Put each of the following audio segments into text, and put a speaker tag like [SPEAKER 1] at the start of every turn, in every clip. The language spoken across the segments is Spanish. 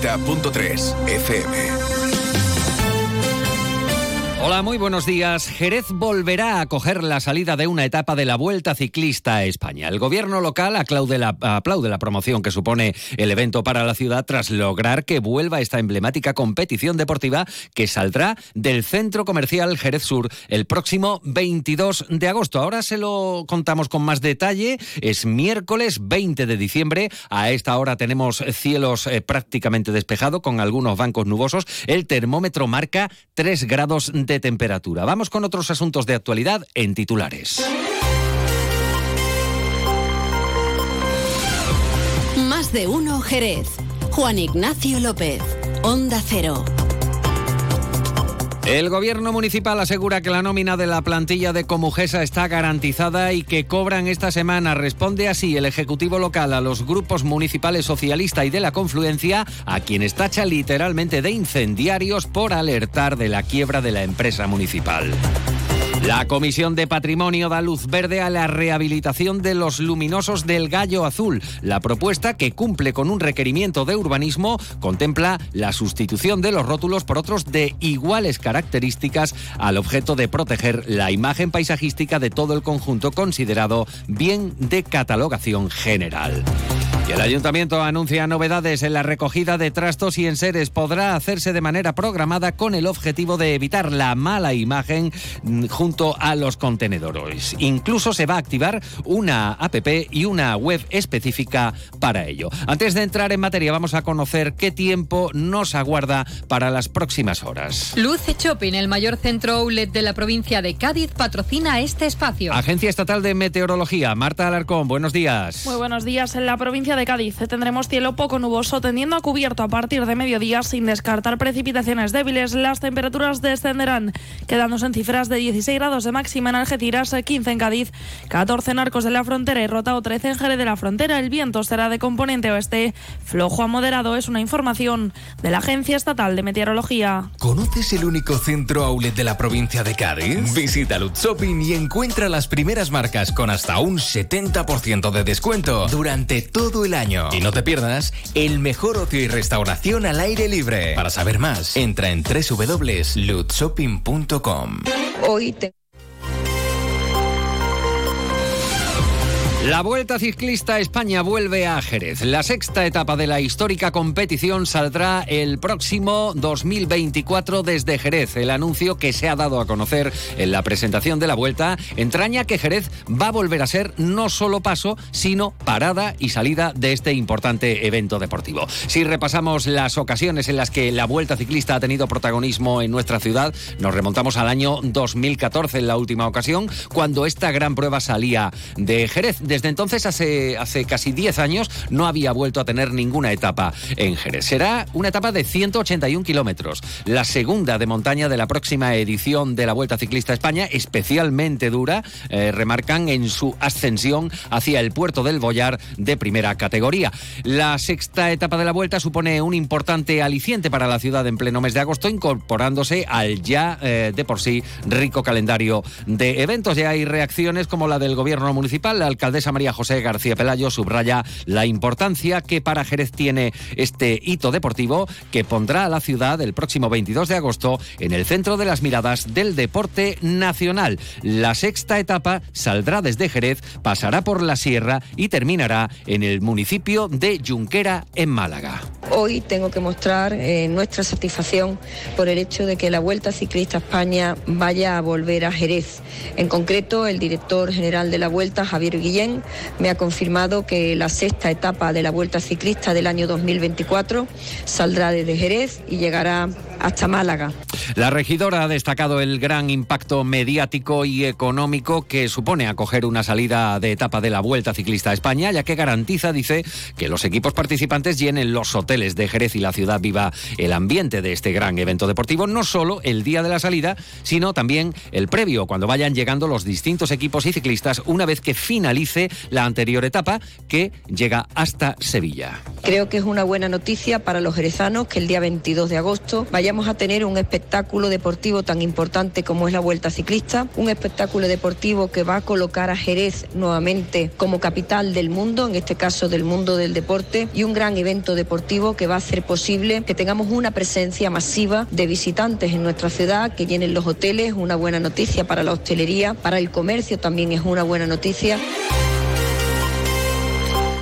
[SPEAKER 1] 90.3 FM.
[SPEAKER 2] Hola, muy buenos días. Jerez volverá a acoger la salida de una etapa de la Vuelta Ciclista a España. El gobierno local aplaude la, promoción que supone el evento para la ciudad tras lograr que vuelva esta emblemática competición deportiva que saldrá del centro comercial Jerez Sur el próximo 22 de agosto. Ahora se lo contamos con más detalle. Es miércoles 20 de diciembre. A esta hora tenemos cielos eh, prácticamente despejados con algunos bancos nubosos. El termómetro marca 3 grados temperatura. Vamos con otros asuntos de actualidad en titulares.
[SPEAKER 3] Más de uno Jerez. Juan Ignacio López. Onda Cero.
[SPEAKER 2] El gobierno municipal asegura que la nómina de la plantilla de Comujesa está garantizada y que cobran esta semana. Responde así el Ejecutivo local a los grupos municipales socialista y de la confluencia, a quienes tacha literalmente de incendiarios por alertar de la quiebra de la empresa municipal. La Comisión de Patrimonio da luz verde a la rehabilitación de los luminosos del Gallo Azul. La propuesta, que cumple con un requerimiento de urbanismo, contempla la sustitución de los rótulos por otros de iguales características al objeto de proteger la imagen paisajística de todo el conjunto considerado bien de catalogación general. Y el ayuntamiento anuncia novedades en la recogida de trastos y enseres. Podrá hacerse de manera programada con el objetivo de evitar la mala imagen junto a los contenedores. Incluso se va a activar una app y una web específica para ello. Antes de entrar en materia, vamos a conocer qué tiempo nos aguarda para las próximas horas.
[SPEAKER 4] Luce Shopping, el mayor centro outlet de la provincia de Cádiz, patrocina este espacio.
[SPEAKER 2] Agencia Estatal de Meteorología, Marta Alarcón, buenos días.
[SPEAKER 5] Muy buenos días. En la provincia de Cádiz tendremos cielo poco nuboso tendiendo a cubierto a partir de mediodía sin descartar precipitaciones débiles. Las temperaturas descenderán, quedándose en cifras de 16 grados de máxima en Algeciras, 15 en Cádiz, 14 en Arcos de la Frontera y Rotao 13 en Jerez de la Frontera. El viento será de componente oeste, flojo a moderado. Es una información de la Agencia Estatal de Meteorología.
[SPEAKER 1] ¿Conoces el único centro outlet de la provincia de Cádiz? Visita Lutz Shopping y encuentra las primeras marcas con hasta un 70% de descuento durante todo el año. Y no te pierdas el mejor ocio y restauración al aire libre. Para saber más, entra en www.lutshopping.com.
[SPEAKER 6] Hoy te
[SPEAKER 2] La Vuelta Ciclista a España vuelve a Jerez. La sexta etapa de la histórica competición saldrá el próximo 2024 desde Jerez. El anuncio que se ha dado a conocer en la presentación de la Vuelta entraña que Jerez va a volver a ser no solo paso, sino parada y salida de este importante evento deportivo. Si repasamos las ocasiones en las que la Vuelta Ciclista ha tenido protagonismo en nuestra ciudad, nos remontamos al año 2014 en la última ocasión, cuando esta gran prueba salía de Jerez desde entonces, hace, hace casi 10 años, no había vuelto a tener ninguna etapa en Jerez. Será una etapa de 181 kilómetros, la segunda de montaña de la próxima edición de la Vuelta Ciclista a España, especialmente dura, eh, remarcan en su ascensión hacia el puerto del Boyar de primera categoría. La sexta etapa de la Vuelta supone un importante aliciente para la ciudad en pleno mes de agosto, incorporándose al ya eh, de por sí rico calendario de eventos. Ya hay reacciones como la del gobierno municipal, la alcaldesa María José García Pelayo subraya la importancia que para Jerez tiene este hito deportivo que pondrá a la ciudad el próximo 22 de agosto en el centro de las miradas del deporte nacional. La sexta etapa saldrá desde Jerez, pasará por la sierra y terminará en el municipio de Junquera, en Málaga.
[SPEAKER 6] Hoy tengo que mostrar eh, nuestra satisfacción por el hecho de que la Vuelta Ciclista España vaya a volver a Jerez. En concreto, el director general de la Vuelta, Javier Guillén, me ha confirmado que la sexta etapa de la Vuelta Ciclista del año 2024 saldrá desde Jerez y llegará hasta Málaga.
[SPEAKER 2] La regidora ha destacado el gran impacto mediático y económico que supone acoger una salida de etapa de la Vuelta Ciclista a España, ya que garantiza, dice, que los equipos participantes llenen los hoteles de Jerez y la ciudad viva el ambiente de este gran evento deportivo, no solo el día de la salida, sino también el previo, cuando vayan llegando los distintos equipos y ciclistas una vez que finalice la anterior etapa que llega hasta Sevilla.
[SPEAKER 6] Creo que es una buena noticia para los jerezanos que el día 22 de agosto vaya vayamos a tener un espectáculo deportivo tan importante como es la Vuelta Ciclista, un espectáculo deportivo que va a colocar a Jerez nuevamente como capital del mundo, en este caso del mundo del deporte, y un gran evento deportivo que va a hacer posible que tengamos una presencia masiva de visitantes en nuestra ciudad, que llenen los hoteles, una buena noticia para la hostelería, para el comercio también es una buena noticia.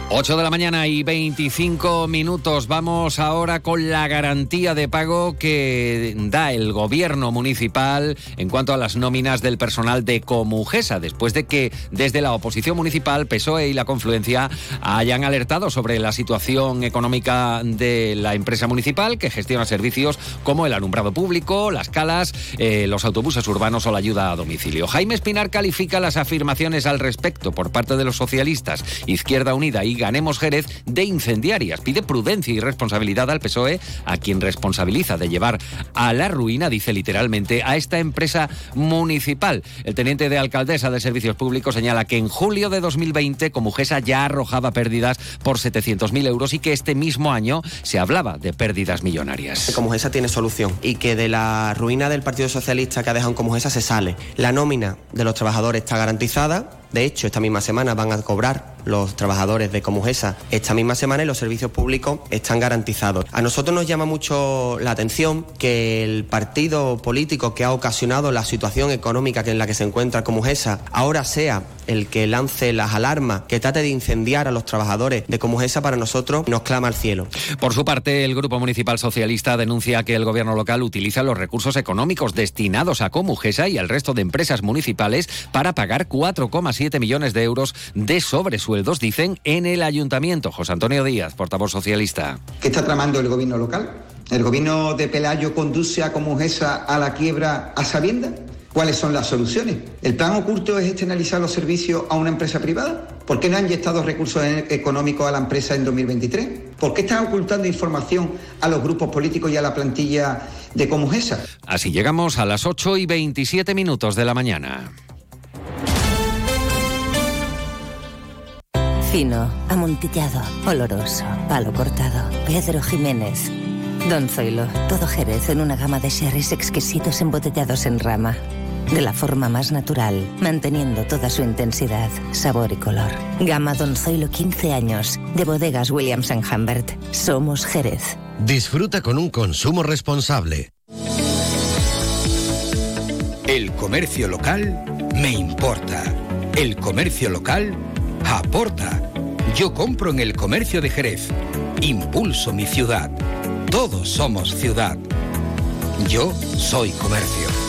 [SPEAKER 2] 8 de la mañana y 25 minutos. Vamos ahora con la garantía de pago que da el gobierno municipal en cuanto a las nóminas del personal de Comujesa, después de que desde la oposición municipal, PSOE y la Confluencia hayan alertado sobre la situación económica de la empresa municipal que gestiona servicios como el alumbrado público, las calas, eh, los autobuses urbanos o la ayuda a domicilio. Jaime Espinar califica las afirmaciones al respecto por parte de los socialistas, Izquierda Unida y Ganemos Jerez de incendiarias. Pide prudencia y responsabilidad al PSOE, a quien responsabiliza de llevar a la ruina, dice literalmente, a esta empresa municipal. El teniente de alcaldesa de Servicios Públicos señala que en julio de 2020 Comujesa ya arrojaba pérdidas por 700.000 euros y que este mismo año se hablaba de pérdidas millonarias.
[SPEAKER 7] Comujesa tiene solución y que de la ruina del Partido Socialista que ha dejado en Comujesa se sale. La nómina de los trabajadores está garantizada. De hecho, esta misma semana van a cobrar los trabajadores de Comujesa esta misma semana y los servicios públicos están garantizados. A nosotros nos llama mucho la atención que el partido político que ha ocasionado la situación económica en la que se encuentra Comujesa ahora sea el que lance las alarmas, que trate de incendiar a los trabajadores de Comujesa para nosotros nos clama al cielo.
[SPEAKER 2] Por su parte, el Grupo Municipal Socialista denuncia que el gobierno local utiliza los recursos económicos destinados a Comujesa y al resto de empresas municipales para pagar 4,7 millones de euros de sobresueldos, dicen, en el ayuntamiento. José Antonio Díaz, portavoz socialista.
[SPEAKER 8] ¿Qué está tramando el gobierno local? ¿El gobierno de Pelayo conduce a Comujesa a la quiebra a sabienda? ¿Cuáles son las soluciones? ¿El plan oculto es externalizar los servicios a una empresa privada? ¿Por qué no han inyectado recursos económicos a la empresa en 2023? ¿Por qué están ocultando información a los grupos políticos y a la plantilla de Comujesa?
[SPEAKER 2] Así llegamos a las 8 y 27 minutos de la mañana.
[SPEAKER 9] Fino, amontillado, oloroso, palo cortado. Pedro Jiménez. Don Zoilo, todo Jerez en una gama de sherries exquisitos embotellados en rama. De la forma más natural, manteniendo toda su intensidad, sabor y color. Gama Don Zoilo 15 años, de bodegas Williams ⁇ Humbert. Somos Jerez.
[SPEAKER 10] Disfruta con un consumo responsable.
[SPEAKER 11] El comercio local me importa. El comercio local aporta. Yo compro en el comercio de Jerez. Impulso mi ciudad. Todos somos ciudad. Yo soy comercio.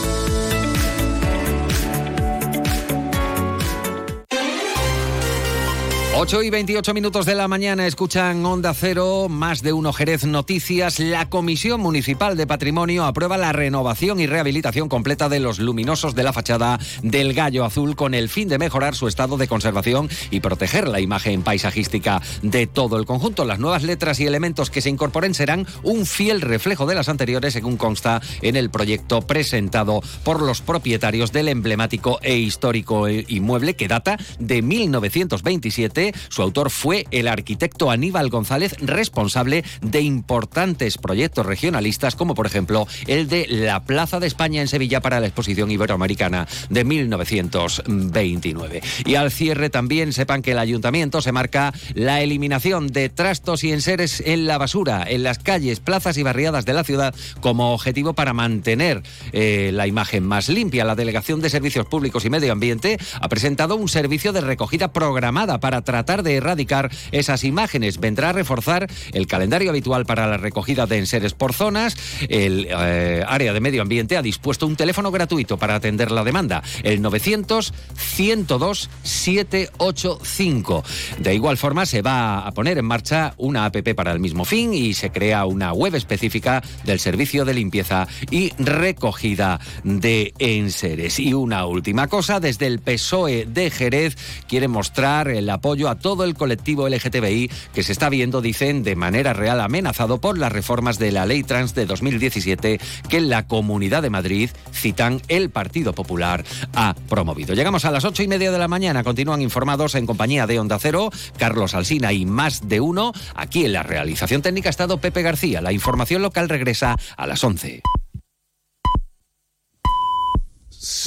[SPEAKER 2] 8 y 28 minutos de la mañana escuchan Onda Cero, más de uno Jerez Noticias. La Comisión Municipal de Patrimonio aprueba la renovación y rehabilitación completa de los luminosos de la fachada del Gallo Azul con el fin de mejorar su estado de conservación y proteger la imagen paisajística de todo el conjunto. Las nuevas letras y elementos que se incorporen serán un fiel reflejo de las anteriores, según consta en el proyecto presentado por los propietarios del emblemático e histórico inmueble que data de 1927 su autor fue el arquitecto Aníbal González, responsable de importantes proyectos regionalistas, como por ejemplo el de la Plaza de España en Sevilla para la Exposición Iberoamericana de 1929. Y al cierre también sepan que el ayuntamiento se marca la eliminación de trastos y enseres en la basura, en las calles, plazas y barriadas de la ciudad, como objetivo para mantener eh, la imagen más limpia. La Delegación de Servicios Públicos y Medio Ambiente ha presentado un servicio de recogida programada para tratar de erradicar esas imágenes. Vendrá a reforzar el calendario habitual para la recogida de enseres por zonas. El eh, área de medio ambiente ha dispuesto un teléfono gratuito para atender la demanda, el 900 102 785. De igual forma, se va a poner en marcha una APP para el mismo fin y se crea una web específica del servicio de limpieza y recogida de enseres. Y una última cosa, desde el PSOE de Jerez quiere mostrar el apoyo a todo el colectivo LGTBI que se está viendo, dicen, de manera real amenazado por las reformas de la ley trans de 2017 que la Comunidad de Madrid, citan, el Partido Popular ha promovido. Llegamos a las ocho y media de la mañana. Continúan informados en compañía de Onda Cero, Carlos Alsina y más de uno. Aquí en la realización técnica ha estado Pepe García. La información local regresa a las once.